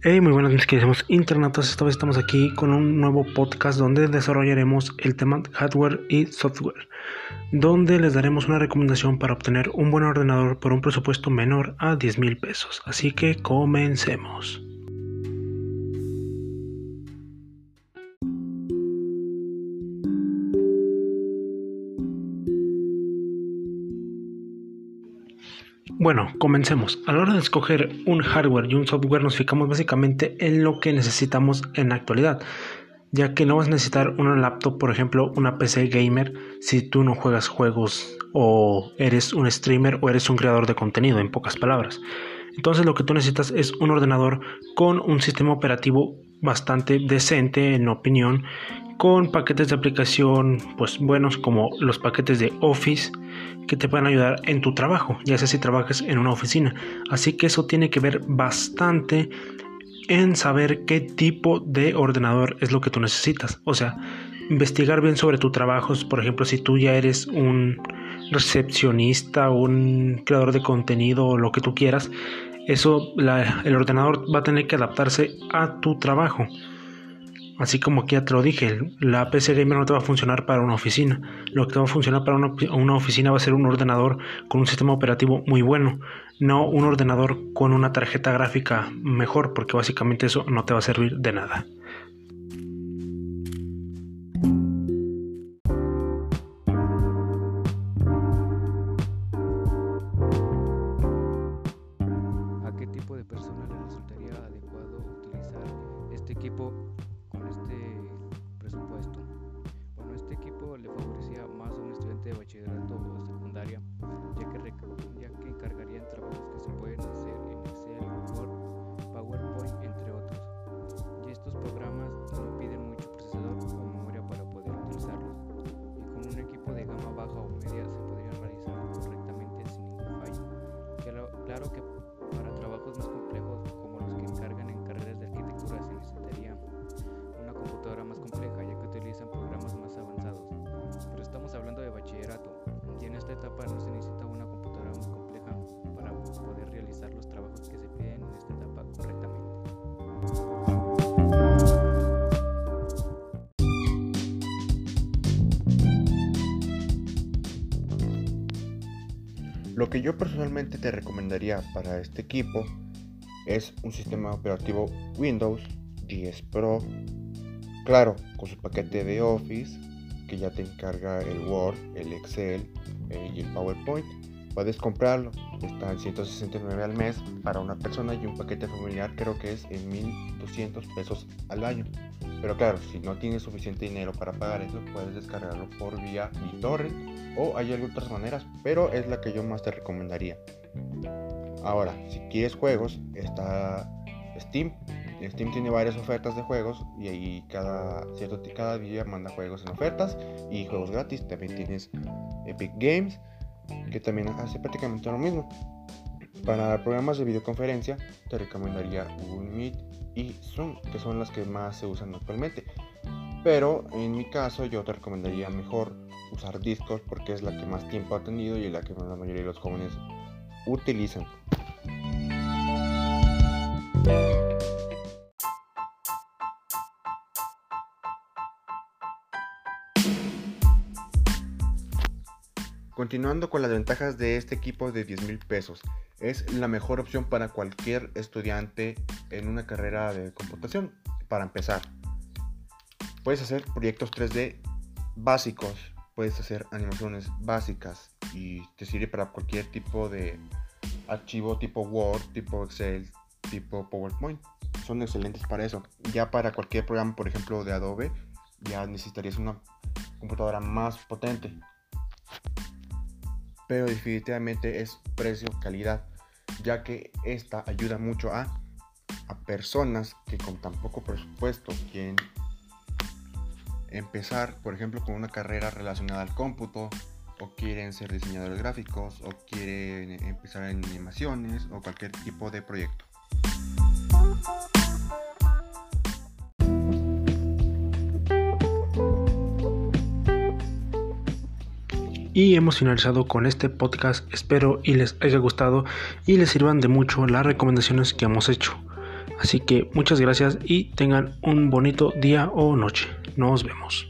Hey, muy buenas mis queridos internautas. Esta vez estamos aquí con un nuevo podcast donde desarrollaremos el tema hardware y software, donde les daremos una recomendación para obtener un buen ordenador por un presupuesto menor a 10 mil pesos. Así que comencemos. Bueno, comencemos. A la hora de escoger un hardware y un software nos fijamos básicamente en lo que necesitamos en la actualidad, ya que no vas a necesitar una laptop, por ejemplo, una PC gamer, si tú no juegas juegos o eres un streamer o eres un creador de contenido, en pocas palabras. Entonces lo que tú necesitas es un ordenador con un sistema operativo bastante decente, en opinión, con paquetes de aplicación pues buenos como los paquetes de Office que te pueden ayudar en tu trabajo, ya sea si trabajas en una oficina. Así que eso tiene que ver bastante en saber qué tipo de ordenador es lo que tú necesitas. O sea, investigar bien sobre tu trabajo, por ejemplo, si tú ya eres un recepcionista, un creador de contenido o lo que tú quieras, eso el ordenador va a tener que adaptarse a tu trabajo. Así como aquí ya te lo dije, la PC Gamer no te va a funcionar para una oficina. Lo que te va a funcionar para una, una, oficina va a ser un ordenador con un sistema operativo muy bueno, no un ordenador con una tarjeta gráfica mejor, porque básicamente eso no te va a servir de nada. Claro, que para trabajos más complejos como los que encargan en carreras de arquitectura se necesitaría una computadora más compleja ya que utilizan programas más avanzados. Pero estamos hablando de bachillerato y en esta etapa no se Lo que yo personalmente te recomendaría para este equipo es un sistema operativo Windows 10 Pro, claro, con su paquete de Office que ya te encarga el Word, el Excel eh, y el PowerPoint. Puedes comprarlo, está en 169 al mes para una persona y un paquete familiar creo que es en 1200 pesos al año. Pero claro, si no tienes suficiente dinero para pagar eso, puedes descargarlo por vía BitTorrent o hay otras maneras, pero es la que yo más te recomendaría. Ahora, si quieres juegos, está Steam. Steam tiene varias ofertas de juegos y ahí cada, cierto, cada día manda juegos en ofertas y juegos gratis. También tienes Epic Games, que también hace prácticamente lo mismo. Para programas de videoconferencia, te recomendaría Google Meet y Zoom, que son las que más se usan actualmente. Pero en mi caso, yo te recomendaría mejor usar Discord porque es la que más tiempo ha tenido y la que la mayoría de los jóvenes utilizan. Continuando con las ventajas de este equipo de 10 mil pesos, es la mejor opción para cualquier estudiante en una carrera de computación. Para empezar, puedes hacer proyectos 3D básicos, puedes hacer animaciones básicas y te sirve para cualquier tipo de archivo tipo Word, tipo Excel, tipo PowerPoint. Son excelentes para eso. Ya para cualquier programa, por ejemplo, de Adobe, ya necesitarías una computadora más potente pero definitivamente es precio-calidad, ya que esta ayuda mucho a, a personas que con tan poco presupuesto quieren empezar, por ejemplo, con una carrera relacionada al cómputo, o quieren ser diseñadores gráficos, o quieren empezar en animaciones, o cualquier tipo de proyecto. Y hemos finalizado con este podcast. Espero y les haya gustado y les sirvan de mucho las recomendaciones que hemos hecho. Así que muchas gracias y tengan un bonito día o noche. Nos vemos.